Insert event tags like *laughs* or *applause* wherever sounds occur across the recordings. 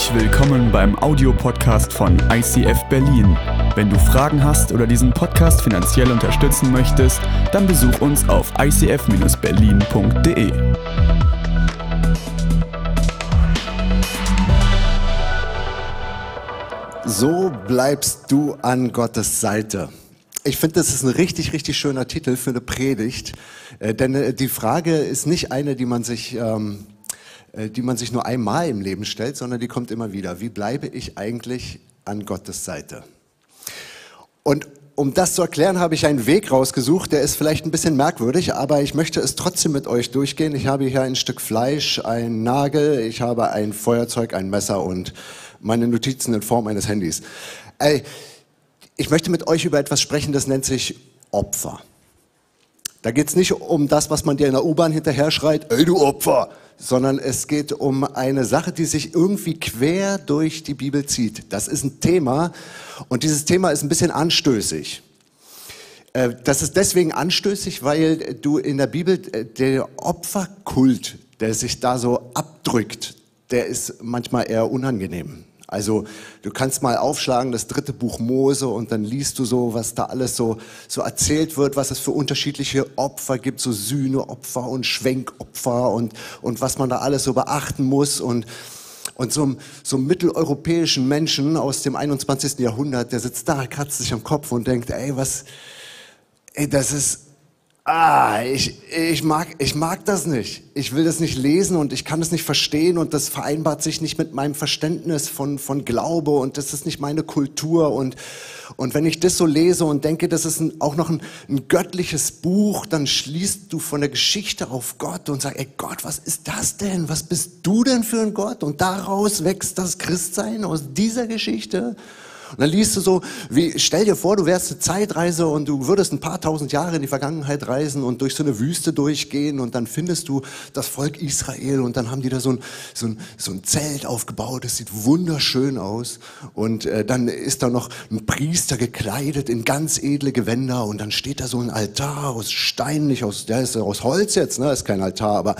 Herzlich willkommen beim Audiopodcast von ICF Berlin. Wenn du Fragen hast oder diesen Podcast finanziell unterstützen möchtest, dann besuch uns auf icf-berlin.de. So bleibst du an Gottes Seite. Ich finde, das ist ein richtig, richtig schöner Titel für eine Predigt, äh, denn äh, die Frage ist nicht eine, die man sich ähm, äh, die man sich nur einmal im Leben stellt, sondern die kommt immer wieder. Wie bleibe ich eigentlich an Gottes Seite? Und um das zu erklären, habe ich einen Weg rausgesucht, der ist vielleicht ein bisschen merkwürdig, aber ich möchte es trotzdem mit euch durchgehen. Ich habe hier ein Stück Fleisch, einen Nagel, ich habe ein Feuerzeug, ein Messer und meine Notizen in Form eines Handys. Ich möchte mit euch über etwas sprechen, das nennt sich Opfer. Da geht es nicht um das, was man dir in der U-Bahn hinterher schreit, ey du Opfer, sondern es geht um eine Sache, die sich irgendwie quer durch die Bibel zieht. Das ist ein Thema und dieses Thema ist ein bisschen anstößig. Äh, das ist deswegen anstößig, weil du in der Bibel äh, der Opferkult, der sich da so abdrückt, der ist manchmal eher unangenehm. Also du kannst mal aufschlagen, das dritte Buch Mose und dann liest du so, was da alles so, so erzählt wird, was es für unterschiedliche Opfer gibt, so Sühneopfer und Schwenkopfer und, und was man da alles so beachten muss und, und so, so einem mitteleuropäischen Menschen aus dem 21. Jahrhundert, der sitzt da, kratzt sich am Kopf und denkt, ey, was, ey, das ist, ah, ich, ich, mag, ich mag das nicht. Ich will das nicht lesen und ich kann es nicht verstehen und das vereinbart sich nicht mit meinem Verständnis von, von Glaube und das ist nicht meine Kultur. Und, und wenn ich das so lese und denke, das ist ein, auch noch ein, ein göttliches Buch, dann schließt du von der Geschichte auf Gott und sagst, ey Gott, was ist das denn? Was bist du denn für ein Gott? Und daraus wächst das Christsein aus dieser Geschichte. Und dann liest du so, wie, stell dir vor, du wärst eine Zeitreise und du würdest ein paar tausend Jahre in die Vergangenheit reisen und durch so eine Wüste durchgehen und dann findest du das Volk Israel und dann haben die da so ein, so ein, so ein Zelt aufgebaut, das sieht wunderschön aus. Und äh, dann ist da noch ein Priester gekleidet in ganz edle Gewänder und dann steht da so ein Altar aus Stein, nicht aus, der ist aus Holz jetzt, ne, ist kein Altar, aber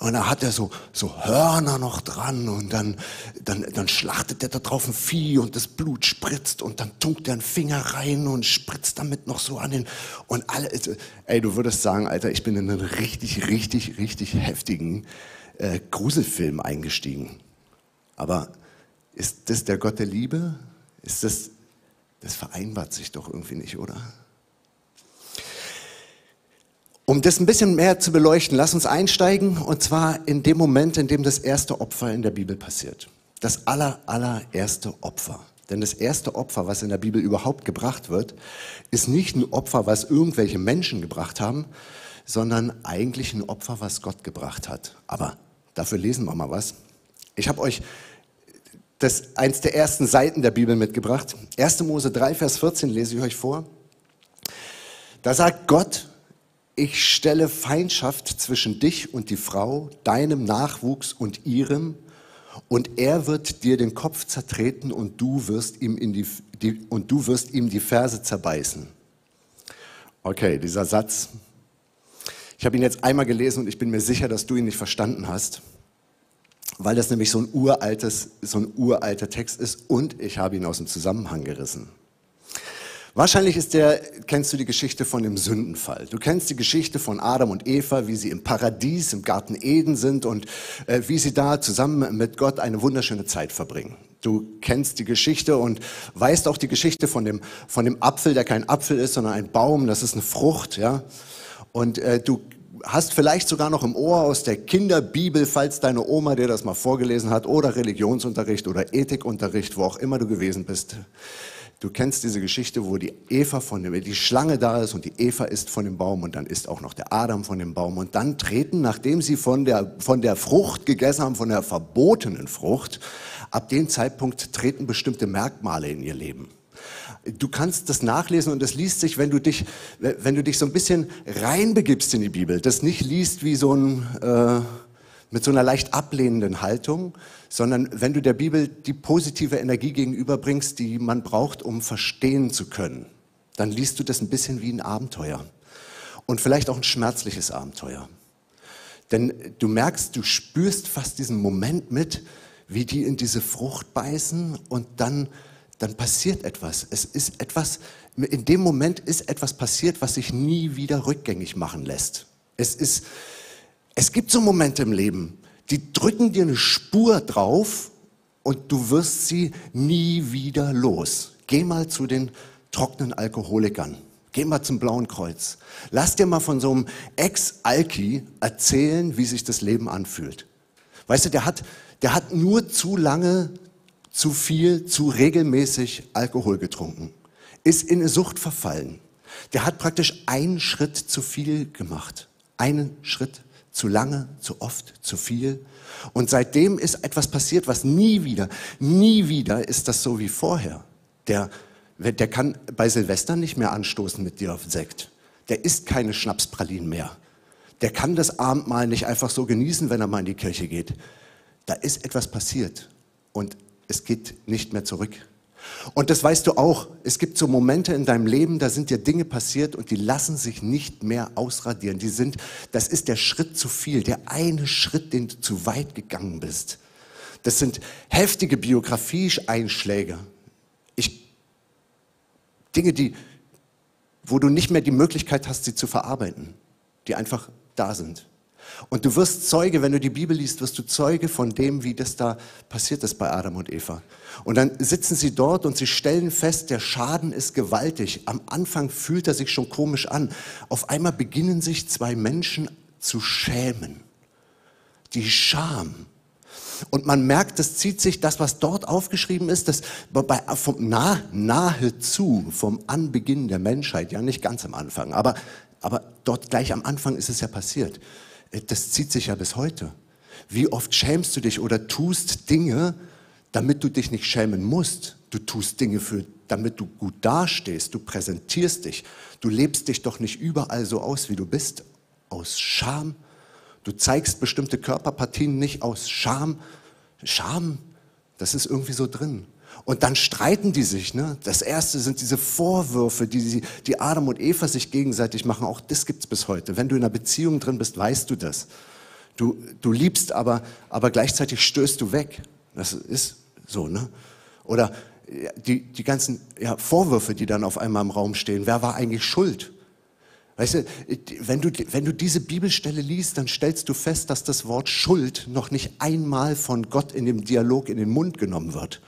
und da hat er so, so Hörner noch dran und dann, dann, dann schlachtet er da drauf ein Vieh und das Blut spritzt und dann tunkt er einen Finger rein und spritzt damit noch so an den, und alle, ey, du würdest sagen, Alter, ich bin in einen richtig, richtig, richtig heftigen äh, Gruselfilm eingestiegen. Aber ist das der Gott der Liebe? Ist das, das vereinbart sich doch irgendwie nicht, oder? Um das ein bisschen mehr zu beleuchten, lass uns einsteigen und zwar in dem Moment, in dem das erste Opfer in der Bibel passiert. Das aller, allererste Opfer. Denn das erste Opfer, was in der Bibel überhaupt gebracht wird, ist nicht ein Opfer, was irgendwelche Menschen gebracht haben, sondern eigentlich ein Opfer, was Gott gebracht hat. Aber dafür lesen wir mal was. Ich habe euch das eins der ersten Seiten der Bibel mitgebracht. 1. Mose 3, Vers 14 lese ich euch vor. Da sagt Gott, ich stelle Feindschaft zwischen dich und die Frau, deinem Nachwuchs und ihrem, und er wird dir den Kopf zertreten und du wirst ihm, die, die, und du wirst ihm die Ferse zerbeißen. Okay, dieser Satz. Ich habe ihn jetzt einmal gelesen und ich bin mir sicher, dass du ihn nicht verstanden hast, weil das nämlich so ein uraltes, so ein uralter Text ist und ich habe ihn aus dem Zusammenhang gerissen. Wahrscheinlich ist der, kennst du die Geschichte von dem Sündenfall. Du kennst die Geschichte von Adam und Eva, wie sie im Paradies, im Garten Eden sind und äh, wie sie da zusammen mit Gott eine wunderschöne Zeit verbringen. Du kennst die Geschichte und weißt auch die Geschichte von dem, von dem Apfel, der kein Apfel ist, sondern ein Baum, das ist eine Frucht, ja. Und äh, du hast vielleicht sogar noch im Ohr aus der Kinderbibel, falls deine Oma dir das mal vorgelesen hat, oder Religionsunterricht oder Ethikunterricht, wo auch immer du gewesen bist. Du kennst diese Geschichte, wo die Eva von dem, die Schlange da ist und die Eva isst von dem Baum und dann isst auch noch der Adam von dem Baum und dann treten, nachdem sie von der, von der Frucht gegessen haben, von der verbotenen Frucht, ab dem Zeitpunkt treten bestimmte Merkmale in ihr Leben. Du kannst das nachlesen und das liest sich, wenn du dich, wenn du dich so ein bisschen reinbegibst in die Bibel, das nicht liest wie so ein, äh, mit so einer leicht ablehnenden Haltung, sondern wenn du der Bibel die positive Energie gegenüberbringst, die man braucht, um verstehen zu können, dann liest du das ein bisschen wie ein Abenteuer und vielleicht auch ein schmerzliches Abenteuer. Denn du merkst, du spürst fast diesen Moment mit, wie die in diese Frucht beißen und dann, dann passiert etwas. Es ist etwas, in dem Moment ist etwas passiert, was sich nie wieder rückgängig machen lässt. Es ist, es gibt so Momente im Leben, die drücken dir eine Spur drauf und du wirst sie nie wieder los. Geh mal zu den trockenen Alkoholikern. Geh mal zum Blauen Kreuz. Lass dir mal von so einem Ex-Alki erzählen, wie sich das Leben anfühlt. Weißt du, der hat, der hat nur zu lange, zu viel, zu regelmäßig Alkohol getrunken. Ist in eine Sucht verfallen. Der hat praktisch einen Schritt zu viel gemacht. Einen Schritt zu lange, zu oft, zu viel. Und seitdem ist etwas passiert, was nie wieder, nie wieder ist das so wie vorher. Der, der kann bei Silvester nicht mehr anstoßen mit dir auf Sekt. Der isst keine Schnapspralinen mehr. Der kann das Abendmahl nicht einfach so genießen, wenn er mal in die Kirche geht. Da ist etwas passiert und es geht nicht mehr zurück. Und das weißt du auch. Es gibt so Momente in deinem Leben, da sind dir Dinge passiert und die lassen sich nicht mehr ausradieren. Die sind, das ist der Schritt zu viel, der eine Schritt, den du zu weit gegangen bist. Das sind heftige Biografie-Einschläge. Ich, Dinge, die, wo du nicht mehr die Möglichkeit hast, sie zu verarbeiten, die einfach da sind. Und du wirst Zeuge, wenn du die Bibel liest, wirst du Zeuge von dem, wie das da passiert ist bei Adam und Eva. Und dann sitzen sie dort und sie stellen fest, der Schaden ist gewaltig. Am Anfang fühlt er sich schon komisch an. Auf einmal beginnen sich zwei Menschen zu schämen. Die Scham. Und man merkt, das zieht sich, das, was dort aufgeschrieben ist, das bei, vom nah, nahezu, vom Anbeginn der Menschheit, ja nicht ganz am Anfang, aber, aber dort gleich am Anfang ist es ja passiert. Das zieht sich ja bis heute. Wie oft schämst du dich oder tust Dinge, damit du dich nicht schämen musst. Du tust Dinge für, damit du gut dastehst. Du präsentierst dich. Du lebst dich doch nicht überall so aus, wie du bist. Aus Scham. Du zeigst bestimmte Körperpartien nicht aus Scham. Scham, das ist irgendwie so drin. Und dann streiten die sich. Ne? Das erste sind diese Vorwürfe, die, die Adam und Eva sich gegenseitig machen. Auch das gibt's bis heute. Wenn du in einer Beziehung drin bist, weißt du das. Du, du liebst, aber, aber gleichzeitig stößt du weg. Das ist so, ne? Oder die, die ganzen ja, Vorwürfe, die dann auf einmal im Raum stehen. Wer war eigentlich schuld? Weißt du, wenn du, wenn du diese Bibelstelle liest, dann stellst du fest, dass das Wort Schuld noch nicht einmal von Gott in dem Dialog in den Mund genommen wird.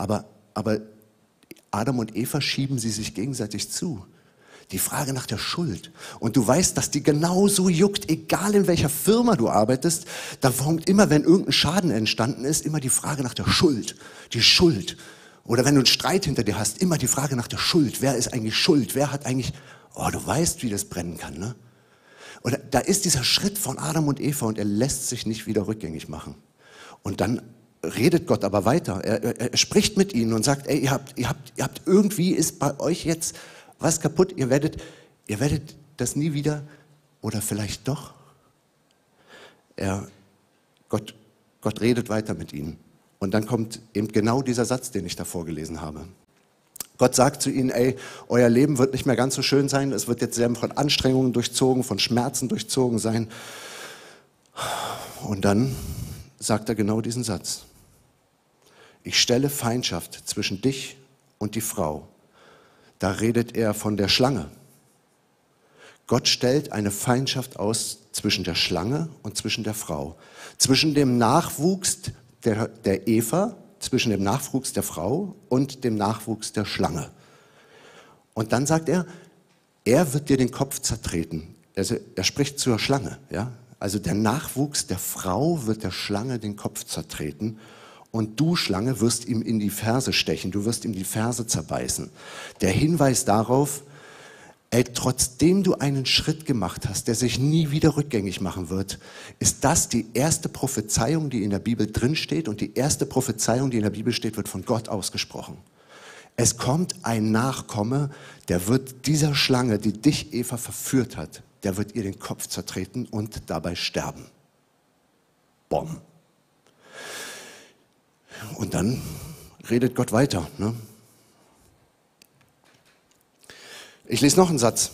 Aber, aber Adam und Eva schieben sie sich gegenseitig zu. Die Frage nach der Schuld. Und du weißt, dass die genauso juckt, egal in welcher Firma du arbeitest. Da kommt immer, wenn irgendein Schaden entstanden ist, immer die Frage nach der Schuld. Die Schuld. Oder wenn du einen Streit hinter dir hast, immer die Frage nach der Schuld. Wer ist eigentlich schuld? Wer hat eigentlich, oh, du weißt, wie das brennen kann, ne? Und da ist dieser Schritt von Adam und Eva und er lässt sich nicht wieder rückgängig machen. Und dann redet Gott aber weiter. Er, er, er, spricht mit ihnen und sagt, ey, ihr habt, ihr habt, ihr habt irgendwie ist bei euch jetzt was kaputt. Ihr werdet, ihr werdet das nie wieder oder vielleicht doch. Er, Gott, Gott redet weiter mit ihnen. Und dann kommt eben genau dieser Satz, den ich da vorgelesen habe. Gott sagt zu ihnen, ey, euer Leben wird nicht mehr ganz so schön sein. Es wird jetzt sehr von Anstrengungen durchzogen, von Schmerzen durchzogen sein. Und dann sagt er genau diesen Satz ich stelle Feindschaft zwischen dich und die Frau. Da redet er von der Schlange. Gott stellt eine Feindschaft aus zwischen der Schlange und zwischen der Frau, zwischen dem Nachwuchs der, der Eva, zwischen dem Nachwuchs der Frau und dem Nachwuchs der Schlange. Und dann sagt er, er wird dir den Kopf zertreten. Also er spricht zur Schlange, ja. Also der Nachwuchs der Frau wird der Schlange den Kopf zertreten und du, Schlange, wirst ihm in die Ferse stechen, du wirst ihm die Ferse zerbeißen. Der Hinweis darauf, ey, trotzdem du einen Schritt gemacht hast, der sich nie wieder rückgängig machen wird, ist das die erste Prophezeiung, die in der Bibel drinsteht und die erste Prophezeiung, die in der Bibel steht, wird von Gott ausgesprochen. Es kommt ein Nachkomme, der wird dieser Schlange, die dich, Eva, verführt hat, der wird ihr den Kopf zertreten und dabei sterben. Bomb. Und dann redet Gott weiter. Ne? Ich lese noch einen Satz,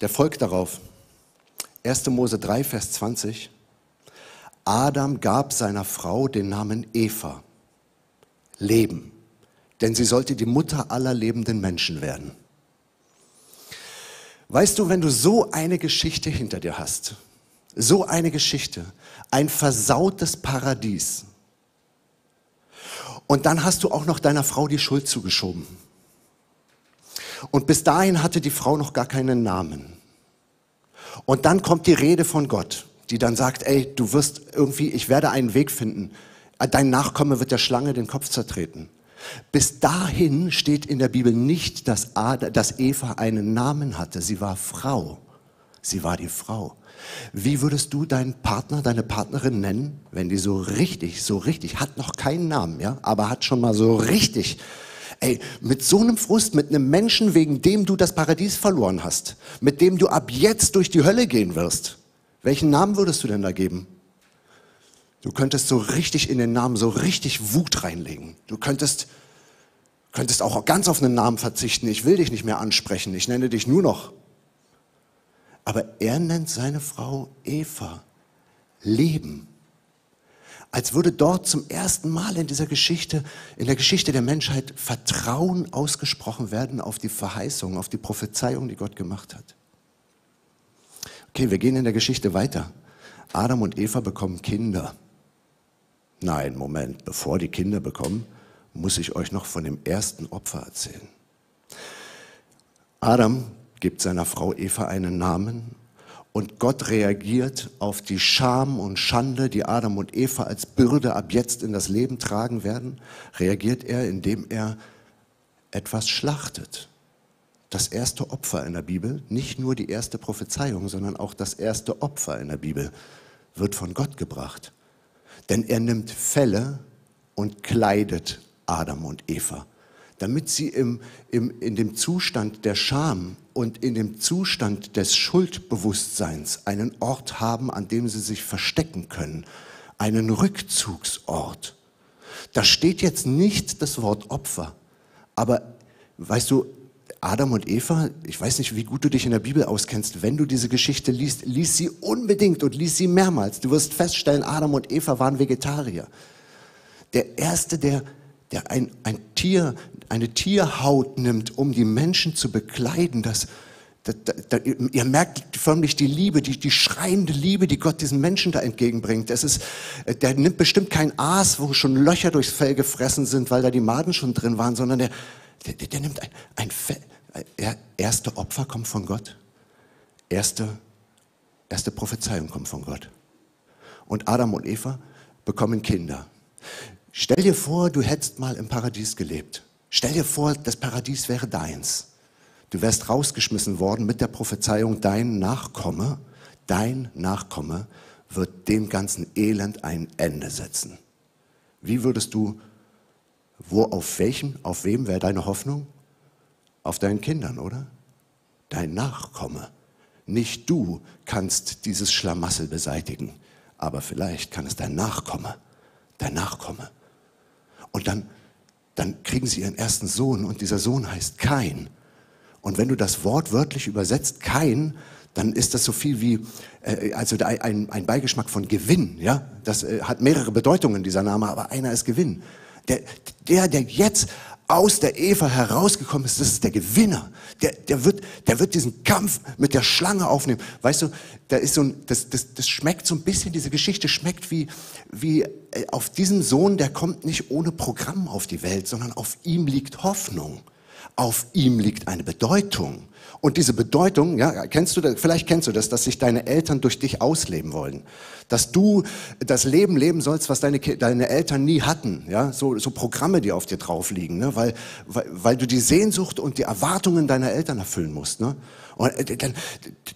der folgt darauf. 1. Mose 3, Vers 20. Adam gab seiner Frau den Namen Eva, leben. Denn sie sollte die Mutter aller lebenden Menschen werden. Weißt du, wenn du so eine Geschichte hinter dir hast, so eine Geschichte, ein versautes Paradies, und dann hast du auch noch deiner Frau die Schuld zugeschoben. Und bis dahin hatte die Frau noch gar keinen Namen. Und dann kommt die Rede von Gott, die dann sagt, ey, du wirst irgendwie, ich werde einen Weg finden. Dein Nachkomme wird der Schlange den Kopf zertreten. Bis dahin steht in der Bibel nicht, dass, Eva einen Namen hatte. Sie war Frau. Sie war die Frau. Wie würdest du deinen Partner, deine Partnerin nennen, wenn die so richtig, so richtig, hat noch keinen Namen, ja, aber hat schon mal so richtig, ey, mit so einem Frust, mit einem Menschen, wegen dem du das Paradies verloren hast, mit dem du ab jetzt durch die Hölle gehen wirst, welchen Namen würdest du denn da geben? Du könntest so richtig in den Namen so richtig Wut reinlegen. Du könntest, könntest auch ganz auf einen Namen verzichten. Ich will dich nicht mehr ansprechen. Ich nenne dich nur noch. Aber er nennt seine Frau Eva Leben. Als würde dort zum ersten Mal in dieser Geschichte, in der Geschichte der Menschheit Vertrauen ausgesprochen werden auf die Verheißung, auf die Prophezeiung, die Gott gemacht hat. Okay, wir gehen in der Geschichte weiter. Adam und Eva bekommen Kinder. Nein, Moment, bevor die Kinder bekommen, muss ich euch noch von dem ersten Opfer erzählen. Adam gibt seiner Frau Eva einen Namen und Gott reagiert auf die Scham und Schande, die Adam und Eva als Bürde ab jetzt in das Leben tragen werden, reagiert er, indem er etwas schlachtet. Das erste Opfer in der Bibel, nicht nur die erste Prophezeiung, sondern auch das erste Opfer in der Bibel wird von Gott gebracht. Denn er nimmt Felle und kleidet Adam und Eva, damit sie im, im, in dem Zustand der Scham und in dem Zustand des Schuldbewusstseins einen Ort haben, an dem sie sich verstecken können, einen Rückzugsort. Da steht jetzt nicht das Wort Opfer, aber weißt du, Adam und Eva, ich weiß nicht, wie gut du dich in der Bibel auskennst, wenn du diese Geschichte liest, lies sie unbedingt und lies sie mehrmals. Du wirst feststellen, Adam und Eva waren Vegetarier. Der Erste, der, der ein, ein Tier, eine Tierhaut nimmt, um die Menschen zu bekleiden, das, da, da, ihr merkt förmlich die Liebe, die, die schreiende Liebe, die Gott diesen Menschen da entgegenbringt. Das ist, der nimmt bestimmt kein Aas, wo schon Löcher durchs Fell gefressen sind, weil da die Maden schon drin waren, sondern der, der, der nimmt ein, ein Fell, erste Opfer kommt von Gott. Erste, erste Prophezeiung kommt von Gott. Und Adam und Eva bekommen Kinder. Stell dir vor, du hättest mal im Paradies gelebt. Stell dir vor, das Paradies wäre deins. Du wärst rausgeschmissen worden mit der Prophezeiung, dein Nachkomme, dein Nachkomme wird dem ganzen Elend ein Ende setzen. Wie würdest du, wo, auf welchem, auf wem wäre deine Hoffnung? auf deinen Kindern, oder? Dein Nachkomme. Nicht du kannst dieses Schlamassel beseitigen, aber vielleicht kann es dein Nachkomme, dein Nachkomme. Und dann, dann kriegen sie ihren ersten Sohn und dieser Sohn heißt Kain. Und wenn du das Wort wörtlich übersetzt, Kain, dann ist das so viel wie, äh, also ein, ein Beigeschmack von Gewinn. Ja? Das äh, hat mehrere Bedeutungen, dieser Name, aber einer ist Gewinn. Der, der, der jetzt aus der Eva herausgekommen ist, das ist der Gewinner. Der, der, wird, der wird diesen Kampf mit der Schlange aufnehmen. Weißt du, da ist so ein, das, das, das schmeckt so ein bisschen, diese Geschichte schmeckt wie, wie äh, auf diesem Sohn, der kommt nicht ohne Programm auf die Welt, sondern auf ihm liegt Hoffnung. Auf ihm liegt eine Bedeutung. Und diese Bedeutung, ja, kennst du vielleicht kennst du das, dass sich deine Eltern durch dich ausleben wollen. Dass du das Leben leben sollst, was deine, deine Eltern nie hatten. Ja, so, so Programme, die auf dir drauf liegen, ne? weil, weil, weil du die Sehnsucht und die Erwartungen deiner Eltern erfüllen musst. Ne? Und äh, dann,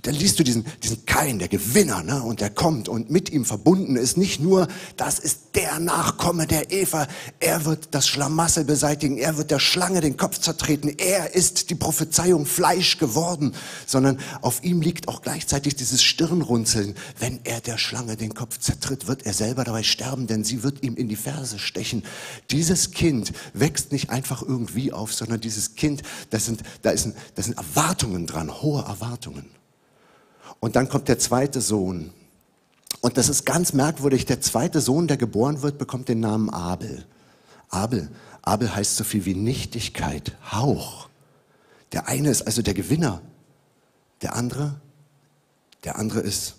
dann liest du diesen, diesen Kain, der Gewinner, ne? und der kommt und mit ihm verbunden ist nicht nur, das ist der Nachkomme der Eva, er wird das Schlamassel beseitigen, er wird der Schlange den Kopf zertreten, er ist die Prophezeiung Fleisch geworden, sondern auf ihm liegt auch gleichzeitig dieses Stirnrunzeln. Wenn er der Schlange den Kopf zertritt, wird er selber dabei sterben, denn sie wird ihm in die Ferse stechen. Dieses Kind wächst nicht einfach irgendwie auf, sondern dieses Kind, das sind, da, ist ein, da sind Erwartungen dran, hohe hohe Erwartungen. Und dann kommt der zweite Sohn. Und das ist ganz merkwürdig. Der zweite Sohn, der geboren wird, bekommt den Namen Abel. Abel. Abel heißt so viel wie Nichtigkeit, Hauch. Der eine ist also der Gewinner. Der andere, der andere ist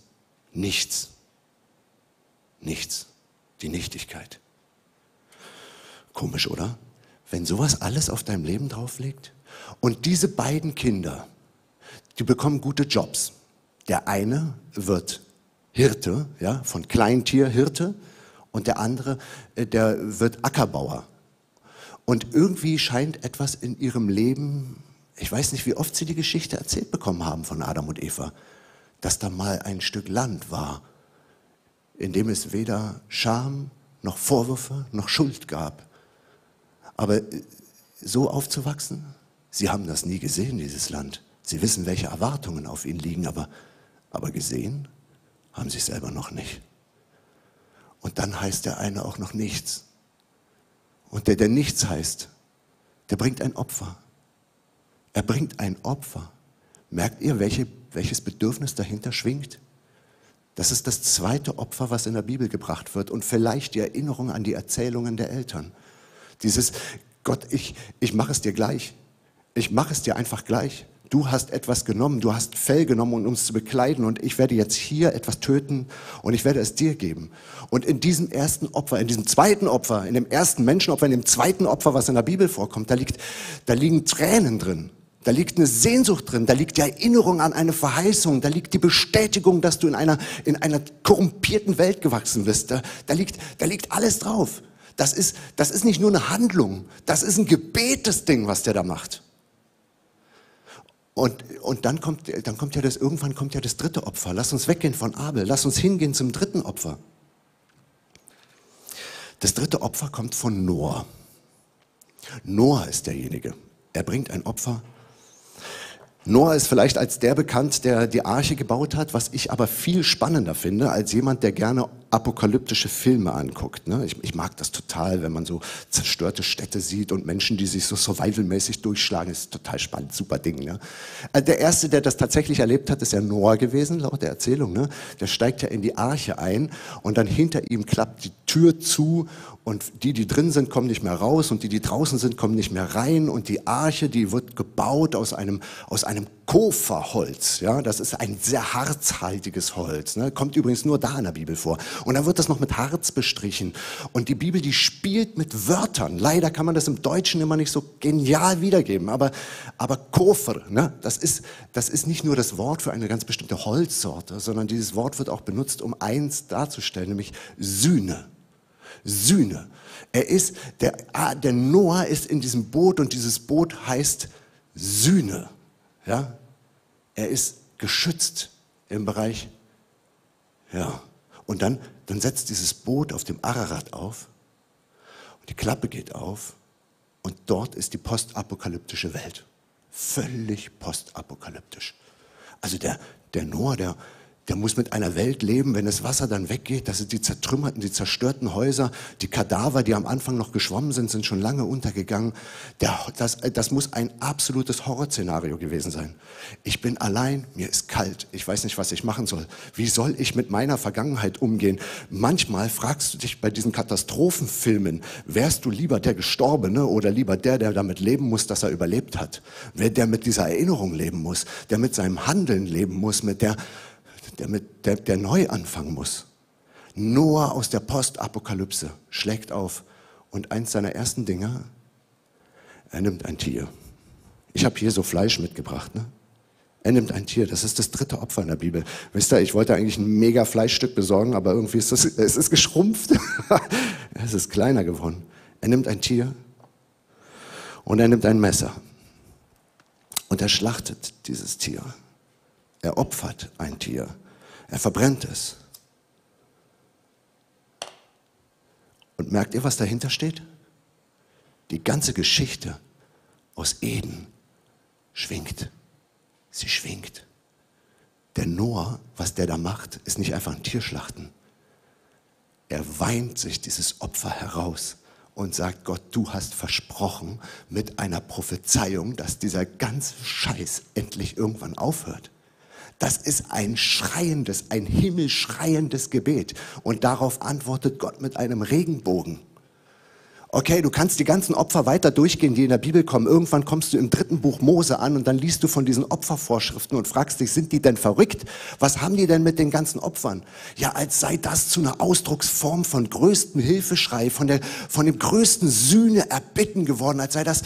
nichts. Nichts. Die Nichtigkeit. Komisch, oder? Wenn sowas alles auf deinem Leben drauf liegt. Und diese beiden Kinder, die bekommen gute Jobs. Der eine wird Hirte, ja, von Kleintierhirte und der andere, äh, der wird Ackerbauer. Und irgendwie scheint etwas in ihrem Leben, ich weiß nicht, wie oft sie die Geschichte erzählt bekommen haben von Adam und Eva, dass da mal ein Stück Land war, in dem es weder Scham noch Vorwürfe noch Schuld gab. Aber äh, so aufzuwachsen, sie haben das nie gesehen, dieses Land. Sie wissen, welche Erwartungen auf ihn liegen, aber, aber gesehen haben sie selber noch nicht. Und dann heißt der eine auch noch nichts. Und der, der nichts heißt, der bringt ein Opfer. Er bringt ein Opfer. Merkt ihr, welche, welches Bedürfnis dahinter schwingt? Das ist das zweite Opfer, was in der Bibel gebracht wird und vielleicht die Erinnerung an die Erzählungen der Eltern. Dieses, Gott, ich, ich mache es dir gleich. Ich mache es dir einfach gleich. Du hast etwas genommen, du hast Fell genommen, um uns zu bekleiden und ich werde jetzt hier etwas töten und ich werde es dir geben. Und in diesem ersten Opfer, in diesem zweiten Opfer, in dem ersten Menschenopfer, in dem zweiten Opfer, was in der Bibel vorkommt, da, liegt, da liegen Tränen drin. Da liegt eine Sehnsucht drin, da liegt die Erinnerung an eine Verheißung, da liegt die Bestätigung, dass du in einer, in einer korrumpierten Welt gewachsen bist. Da, da, liegt, da liegt alles drauf. Das ist, das ist nicht nur eine Handlung, das ist ein gebetes Ding, was der da macht. Und, und dann, kommt, dann kommt ja das, irgendwann kommt ja das dritte Opfer. Lass uns weggehen von Abel. Lass uns hingehen zum dritten Opfer. Das dritte Opfer kommt von Noah. Noah ist derjenige. Er bringt ein Opfer Noah ist vielleicht als der bekannt, der die Arche gebaut hat, was ich aber viel spannender finde als jemand, der gerne apokalyptische Filme anguckt. Ne? Ich, ich, mag das total, wenn man so zerstörte Städte sieht und Menschen, die sich so survivalmäßig durchschlagen, ist total spannend, super Ding. Ne? Also der erste, der das tatsächlich erlebt hat, ist ja Noah gewesen, laut der Erzählung. Ne? Der steigt ja in die Arche ein und dann hinter ihm klappt die Tür zu und die, die drin sind, kommen nicht mehr raus und die, die draußen sind, kommen nicht mehr rein und die Arche, die wird gebaut aus einem, aus einem Koferholz. Ja, das ist ein sehr harzhaltiges Holz. Ne? Kommt übrigens nur da in der Bibel vor. Und dann wird das noch mit Harz bestrichen. Und die Bibel, die spielt mit Wörtern. Leider kann man das im Deutschen immer nicht so genial wiedergeben. Aber, aber Kofer, ne? das, ist, das ist nicht nur das Wort für eine ganz bestimmte Holzsorte, sondern dieses Wort wird auch benutzt, um eins darzustellen, nämlich Sühne. Sühne. Er ist, der, ah, der Noah ist in diesem Boot und dieses Boot heißt Sühne. Ja? Er ist geschützt im Bereich, ja. Und dann, dann setzt dieses Boot auf dem Ararat auf und die Klappe geht auf und dort ist die postapokalyptische Welt. Völlig postapokalyptisch. Also der, der Noah, der, der muss mit einer Welt leben, wenn das Wasser dann weggeht, dass die zertrümmerten, die zerstörten Häuser, die Kadaver, die am Anfang noch geschwommen sind, sind schon lange untergegangen. Der, das, das muss ein absolutes Horrorszenario gewesen sein. Ich bin allein, mir ist kalt, ich weiß nicht, was ich machen soll. Wie soll ich mit meiner Vergangenheit umgehen? Manchmal fragst du dich bei diesen Katastrophenfilmen, wärst du lieber der Gestorbene oder lieber der, der damit leben muss, dass er überlebt hat? Wer der mit dieser Erinnerung leben muss, der mit seinem Handeln leben muss, mit der der, mit, der, der neu anfangen muss. Noah aus der Postapokalypse schlägt auf und eins seiner ersten Dinge, er nimmt ein Tier. Ich habe hier so Fleisch mitgebracht. Ne? Er nimmt ein Tier. Das ist das dritte Opfer in der Bibel. Wisst ihr, ich wollte eigentlich ein mega Fleischstück besorgen, aber irgendwie ist das, es ist geschrumpft. *laughs* es ist kleiner geworden. Er nimmt ein Tier und er nimmt ein Messer und er schlachtet dieses Tier. Er opfert ein Tier. Er verbrennt es. Und merkt ihr, was dahinter steht? Die ganze Geschichte aus Eden schwingt. Sie schwingt. Der Noah, was der da macht, ist nicht einfach ein Tierschlachten. Er weint sich dieses Opfer heraus und sagt, Gott, du hast versprochen mit einer Prophezeiung, dass dieser ganze Scheiß endlich irgendwann aufhört. Das ist ein schreiendes, ein himmelschreiendes Gebet. Und darauf antwortet Gott mit einem Regenbogen. Okay, du kannst die ganzen Opfer weiter durchgehen, die in der Bibel kommen. Irgendwann kommst du im dritten Buch Mose an und dann liest du von diesen Opfervorschriften und fragst dich, sind die denn verrückt? Was haben die denn mit den ganzen Opfern? Ja, als sei das zu einer Ausdrucksform von größten Hilfeschrei, von der, von dem größten Sühne erbitten geworden, als sei das,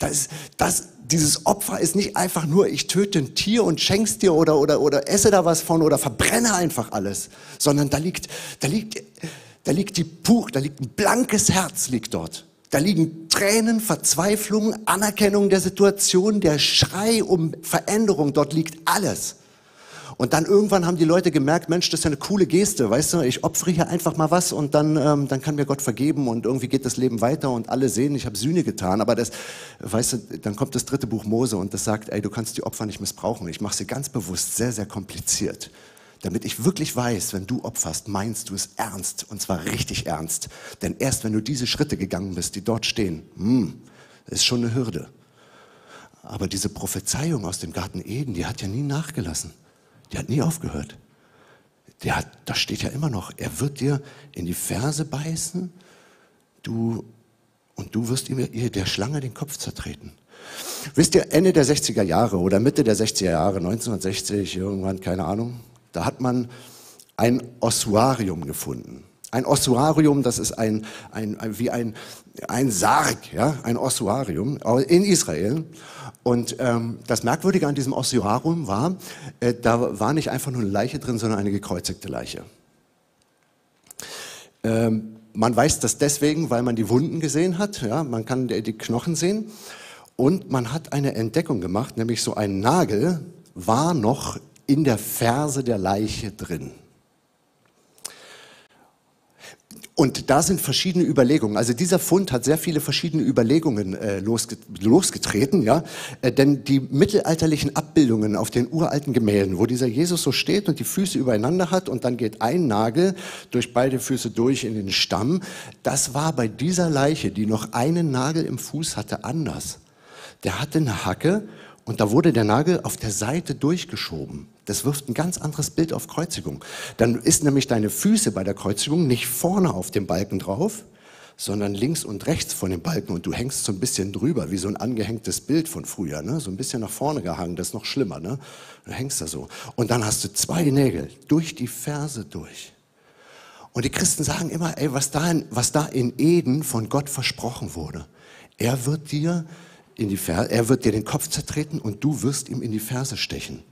das, das, dieses Opfer ist nicht einfach nur, ich töte ein Tier und schenk's dir oder, oder, oder esse da was von oder verbrenne einfach alles, sondern da liegt, da liegt, da liegt die Puch, da liegt ein blankes Herz liegt dort. Da liegen Tränen, Verzweiflung, Anerkennung der Situation, der Schrei um Veränderung, dort liegt alles. Und dann irgendwann haben die Leute gemerkt, Mensch, das ist ja eine coole Geste, weißt du, ich opfere hier einfach mal was und dann, ähm, dann kann mir Gott vergeben und irgendwie geht das Leben weiter und alle sehen, ich habe Sühne getan. Aber das, weißt du, dann kommt das dritte Buch Mose und das sagt, ey, du kannst die Opfer nicht missbrauchen. Ich mache sie ganz bewusst sehr, sehr kompliziert damit ich wirklich weiß, wenn du opferst, meinst du es ernst und zwar richtig ernst. Denn erst wenn du diese Schritte gegangen bist, die dort stehen, hm, ist schon eine Hürde. Aber diese Prophezeiung aus dem Garten Eden, die hat ja nie nachgelassen. Die hat nie aufgehört. Der hat, das steht ja immer noch. Er wird dir in die Ferse beißen, du, und du wirst ihm der Schlange den Kopf zertreten. Wisst ihr, Ende der 60er Jahre oder Mitte der 60er Jahre, 1960, irgendwann, keine Ahnung, da hat man ein Ossuarium gefunden. Ein Ossuarium, das ist ein, ein, ein wie ein, ein Sarg, ja, ein Ossuarium in Israel. Und ähm, das Merkwürdige an diesem Ossuarium war, äh, da war nicht einfach nur eine Leiche drin, sondern eine gekreuzigte Leiche. Ähm, man weiß das deswegen, weil man die Wunden gesehen hat, ja, man kann die Knochen sehen. Und man hat eine Entdeckung gemacht, nämlich so ein Nagel war noch in der Ferse der Leiche drin. Und da sind verschiedene Überlegungen. Also dieser Fund hat sehr viele verschiedene Überlegungen äh, losgetreten, ja. Äh, denn die mittelalterlichen Abbildungen auf den uralten Gemälden, wo dieser Jesus so steht und die Füße übereinander hat und dann geht ein Nagel durch beide Füße durch in den Stamm, das war bei dieser Leiche, die noch einen Nagel im Fuß hatte, anders. Der hatte eine Hacke und da wurde der Nagel auf der Seite durchgeschoben. Das wirft ein ganz anderes Bild auf Kreuzigung. Dann ist nämlich deine Füße bei der Kreuzigung nicht vorne auf dem Balken drauf, sondern links und rechts von dem Balken und du hängst so ein bisschen drüber, wie so ein angehängtes Bild von früher, ne? so ein bisschen nach vorne gehangen, das ist noch schlimmer. Ne? Du hängst da so. Und dann hast du zwei Nägel durch die Ferse durch. Und die Christen sagen immer, ey, was da in, was da in Eden von Gott versprochen wurde, er wird dir in die Ferse, er wird dir den Kopf zertreten und du wirst ihm in die Ferse stechen.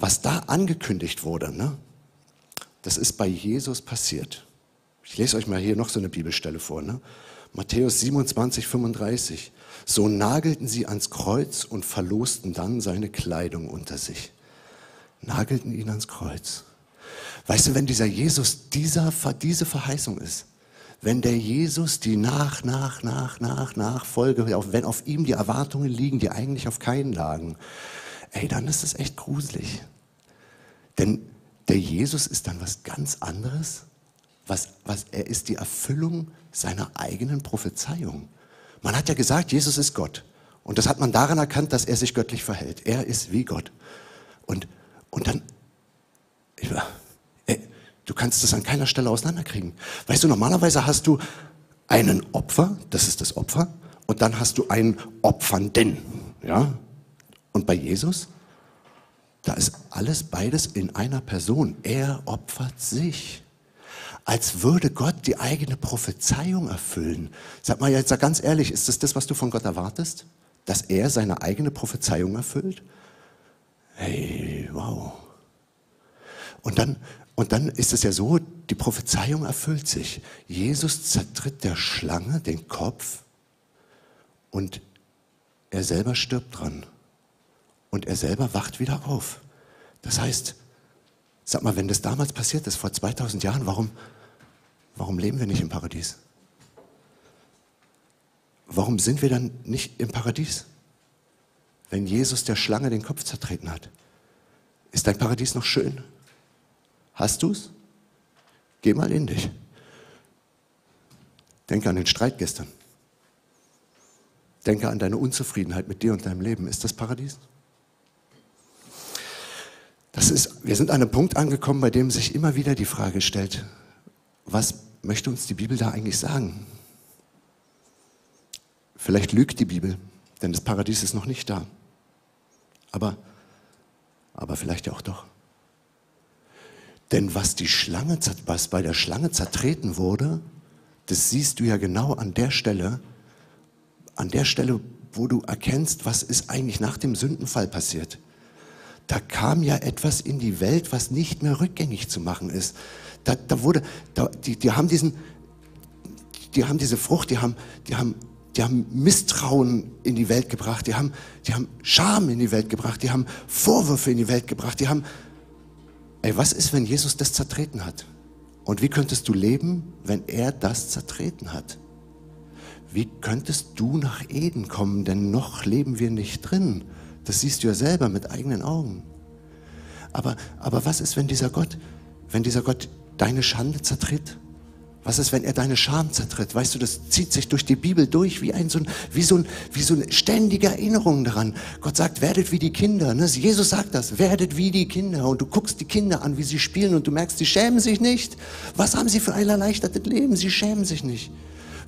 Was da angekündigt wurde, ne, das ist bei Jesus passiert. Ich lese euch mal hier noch so eine Bibelstelle vor. Ne? Matthäus 27, 35. So nagelten sie ans Kreuz und verlosten dann seine Kleidung unter sich. Nagelten ihn ans Kreuz. Weißt du, wenn dieser Jesus dieser, diese Verheißung ist, wenn der Jesus die nach, nach, nach, nach, nach Folge, wenn auf ihm die Erwartungen liegen, die eigentlich auf keinen lagen, ey, dann ist es echt gruselig. Denn der Jesus ist dann was ganz anderes. Was, was, er ist die Erfüllung seiner eigenen Prophezeiung. Man hat ja gesagt, Jesus ist Gott. Und das hat man daran erkannt, dass er sich göttlich verhält. Er ist wie Gott. Und, und dann, ja, Du kannst das an keiner Stelle auseinanderkriegen. Weißt du, normalerweise hast du einen Opfer, das ist das Opfer, und dann hast du einen Opfernden. Ja? Und bei Jesus, da ist alles beides in einer Person. Er opfert sich. Als würde Gott die eigene Prophezeiung erfüllen. Sag mal jetzt ganz ehrlich, ist das das, was du von Gott erwartest? Dass er seine eigene Prophezeiung erfüllt? Hey, wow. Und dann, und dann ist es ja so, die Prophezeiung erfüllt sich. Jesus zertritt der Schlange den Kopf und er selber stirbt dran. Und er selber wacht wieder auf. Das heißt, sag mal, wenn das damals passiert ist, vor 2000 Jahren, warum, warum leben wir nicht im Paradies? Warum sind wir dann nicht im Paradies? Wenn Jesus der Schlange den Kopf zertreten hat. Ist dein Paradies noch schön? Hast du es? Geh mal in dich. Denke an den Streit gestern. Denke an deine Unzufriedenheit mit dir und deinem Leben. Ist das Paradies? Das ist, wir sind an einem Punkt angekommen, bei dem sich immer wieder die Frage stellt, was möchte uns die Bibel da eigentlich sagen? Vielleicht lügt die Bibel, denn das Paradies ist noch nicht da. Aber, aber vielleicht ja auch doch. Denn was die Schlange, was bei der Schlange zertreten wurde, das siehst du ja genau an der Stelle, an der Stelle, wo du erkennst, was ist eigentlich nach dem Sündenfall passiert. Da kam ja etwas in die Welt, was nicht mehr rückgängig zu machen ist. Da, da wurde, da, die, die haben diesen, die haben diese Frucht, die haben, die haben, die haben Misstrauen in die Welt gebracht, die haben, die haben Scham in die Welt gebracht, die haben Vorwürfe in die Welt gebracht, die haben, ey, was ist, wenn Jesus das zertreten hat? Und wie könntest du leben, wenn er das zertreten hat? Wie könntest du nach Eden kommen? Denn noch leben wir nicht drin. Das siehst du ja selber mit eigenen Augen. Aber, aber was ist, wenn dieser Gott, wenn dieser Gott deine Schande zertritt? Was ist, wenn er deine Scham zertritt? Weißt du, das zieht sich durch die Bibel durch wie, ein, so, ein, wie, so, ein, wie so eine ständige Erinnerung daran. Gott sagt, werdet wie die Kinder. Ne? Jesus sagt das, werdet wie die Kinder. Und du guckst die Kinder an, wie sie spielen und du merkst, sie schämen sich nicht. Was haben sie für ein erleichtertes Leben? Sie schämen sich nicht.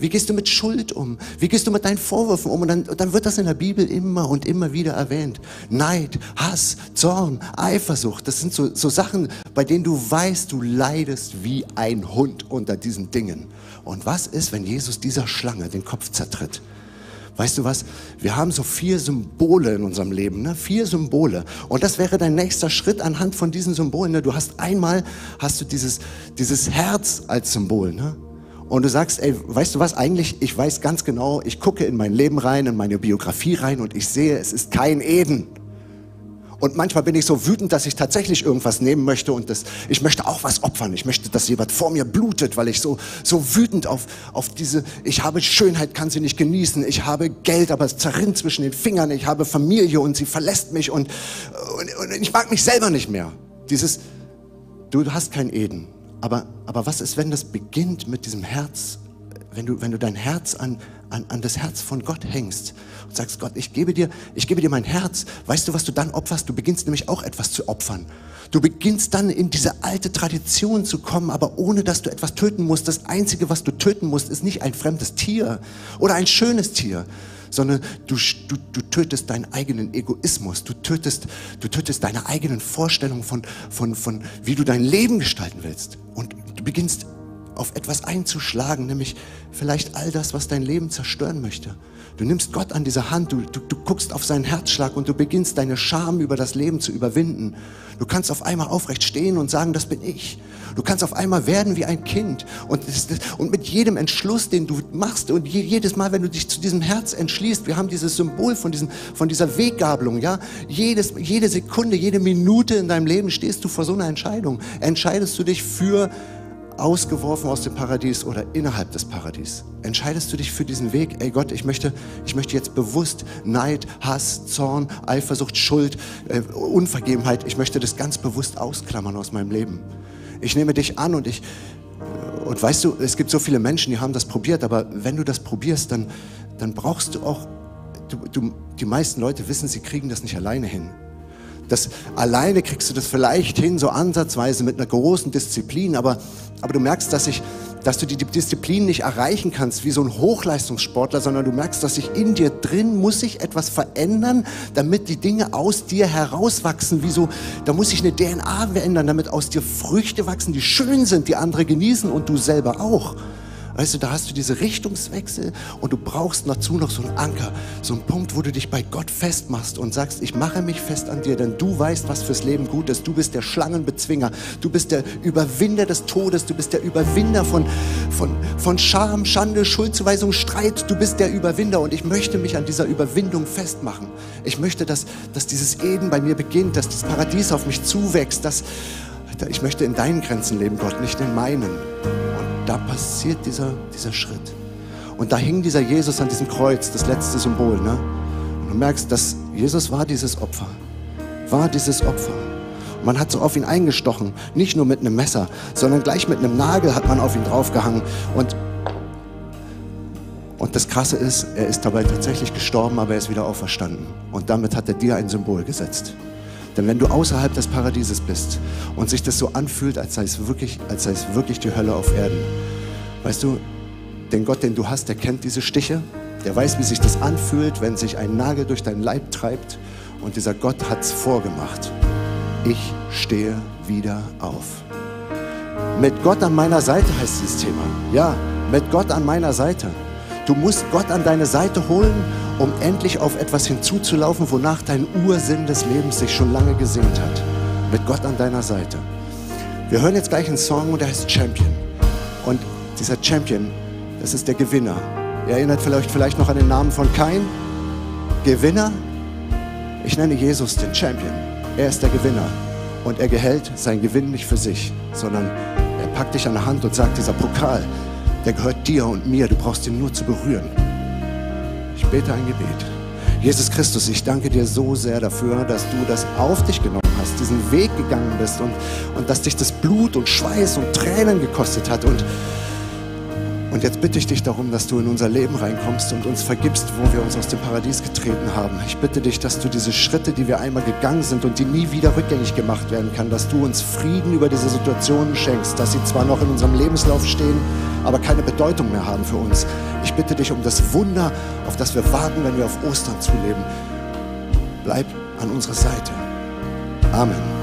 Wie gehst du mit Schuld um? Wie gehst du mit deinen Vorwürfen um? Und dann, dann wird das in der Bibel immer und immer wieder erwähnt. Neid, Hass, Zorn, Eifersucht, das sind so, so Sachen, bei denen du weißt, du leidest wie ein Hund unter diesen Dingen. Und was ist, wenn Jesus dieser Schlange den Kopf zertritt? Weißt du was? Wir haben so vier Symbole in unserem Leben, ne? Vier Symbole. Und das wäre dein nächster Schritt anhand von diesen Symbolen. Ne? Du hast einmal, hast du dieses, dieses Herz als Symbol, ne? Und du sagst, ey, weißt du was, eigentlich, ich weiß ganz genau, ich gucke in mein Leben rein, in meine Biografie rein und ich sehe, es ist kein Eden. Und manchmal bin ich so wütend, dass ich tatsächlich irgendwas nehmen möchte und das, ich möchte auch was opfern. Ich möchte, dass jemand vor mir blutet, weil ich so, so wütend auf, auf diese, ich habe Schönheit, kann sie nicht genießen. Ich habe Geld, aber es zerrinnt zwischen den Fingern. Ich habe Familie und sie verlässt mich und, und, und ich mag mich selber nicht mehr. Dieses, du hast kein Eden. Aber, aber was ist, wenn das beginnt mit diesem Herz, wenn du, wenn du dein Herz an, an, an das Herz von Gott hängst und sagst, Gott, ich gebe dir, ich gebe dir mein Herz. Weißt du, was du dann opferst? Du beginnst nämlich auch etwas zu opfern. Du beginnst dann in diese alte Tradition zu kommen, aber ohne dass du etwas töten musst. Das Einzige, was du töten musst, ist nicht ein fremdes Tier oder ein schönes Tier, sondern du, du, du tötest deinen eigenen Egoismus, du tötest, du tötest deine eigenen Vorstellungen von, von, von, wie du dein Leben gestalten willst. Und du beginnst auf etwas einzuschlagen, nämlich vielleicht all das, was dein Leben zerstören möchte. Du nimmst Gott an dieser Hand, du, du, du guckst auf seinen Herzschlag und du beginnst deine Scham über das Leben zu überwinden. Du kannst auf einmal aufrecht stehen und sagen, das bin ich. Du kannst auf einmal werden wie ein Kind. Und, das, und mit jedem Entschluss, den du machst und jedes Mal, wenn du dich zu diesem Herz entschließt, wir haben dieses Symbol von, diesen, von dieser Weggabelung, ja. Jedes, jede Sekunde, jede Minute in deinem Leben stehst du vor so einer Entscheidung. Entscheidest du dich für ausgeworfen aus dem Paradies oder innerhalb des Paradies? Entscheidest du dich für diesen Weg? Ey Gott, ich möchte, ich möchte jetzt bewusst Neid, Hass, Zorn, Eifersucht, Schuld, äh, Unvergebenheit, ich möchte das ganz bewusst ausklammern aus meinem Leben. Ich nehme dich an und ich, und weißt du, es gibt so viele Menschen, die haben das probiert, aber wenn du das probierst, dann, dann brauchst du auch, du, du, die meisten Leute wissen, sie kriegen das nicht alleine hin. Das alleine kriegst du das vielleicht hin, so ansatzweise mit einer großen Disziplin, aber, aber du merkst, dass ich, dass du die Disziplin nicht erreichen kannst wie so ein Hochleistungssportler, sondern du merkst, dass sich in dir drin muss sich etwas verändern, damit die Dinge aus dir herauswachsen. Wie so, da muss sich eine DNA verändern, damit aus dir Früchte wachsen, die schön sind, die andere genießen und du selber auch. Weißt du, da hast du diese Richtungswechsel und du brauchst dazu noch so einen Anker, so einen Punkt, wo du dich bei Gott festmachst und sagst, ich mache mich fest an dir, denn du weißt, was fürs Leben gut ist. Du bist der Schlangenbezwinger, du bist der Überwinder des Todes, du bist der Überwinder von, von, von Scham, Schande, Schuldzuweisung, Streit. Du bist der Überwinder und ich möchte mich an dieser Überwindung festmachen. Ich möchte, dass, dass dieses Eden bei mir beginnt, dass dieses Paradies auf mich zuwächst, dass ich möchte in deinen Grenzen leben, Gott, nicht in meinen passiert dieser, dieser Schritt. Und da hing dieser Jesus an diesem Kreuz, das letzte Symbol. Ne? Und du merkst, dass Jesus war dieses Opfer. War dieses Opfer. Und man hat so auf ihn eingestochen. Nicht nur mit einem Messer, sondern gleich mit einem Nagel hat man auf ihn draufgehangen. Und, und das Krasse ist, er ist dabei tatsächlich gestorben, aber er ist wieder auferstanden. Und damit hat er dir ein Symbol gesetzt. Denn wenn du außerhalb des Paradieses bist und sich das so anfühlt, als sei es wirklich, als sei es wirklich die Hölle auf Erden, weißt du, den Gott, den du hast, der kennt diese Stiche, Der weiß, wie sich das anfühlt, wenn sich ein Nagel durch dein Leib treibt. Und dieser Gott hat es vorgemacht. Ich stehe wieder auf. Mit Gott an meiner Seite heißt dieses Thema. Ja, mit Gott an meiner Seite. Du musst Gott an deine Seite holen, um endlich auf etwas hinzuzulaufen, wonach dein Ursinn des Lebens sich schon lange gesehnt hat. Mit Gott an deiner Seite. Wir hören jetzt gleich einen Song und der heißt Champion. Dieser Champion, das ist der Gewinner. Ihr erinnert vielleicht, vielleicht noch an den Namen von Kain. Gewinner. Ich nenne Jesus den Champion. Er ist der Gewinner. Und er gehält sein Gewinn nicht für sich, sondern er packt dich an der Hand und sagt, dieser Pokal, der gehört dir und mir. Du brauchst ihn nur zu berühren. Ich bete ein Gebet. Jesus Christus, ich danke dir so sehr dafür, dass du das auf dich genommen hast, diesen Weg gegangen bist und, und dass dich das Blut und Schweiß und Tränen gekostet hat. Und, und jetzt bitte ich dich darum, dass du in unser Leben reinkommst und uns vergibst, wo wir uns aus dem Paradies getreten haben. Ich bitte dich, dass du diese Schritte, die wir einmal gegangen sind und die nie wieder rückgängig gemacht werden kann, dass du uns Frieden über diese Situationen schenkst, dass sie zwar noch in unserem Lebenslauf stehen, aber keine Bedeutung mehr haben für uns. Ich bitte dich um das Wunder, auf das wir warten, wenn wir auf Ostern zuleben. Bleib an unserer Seite. Amen.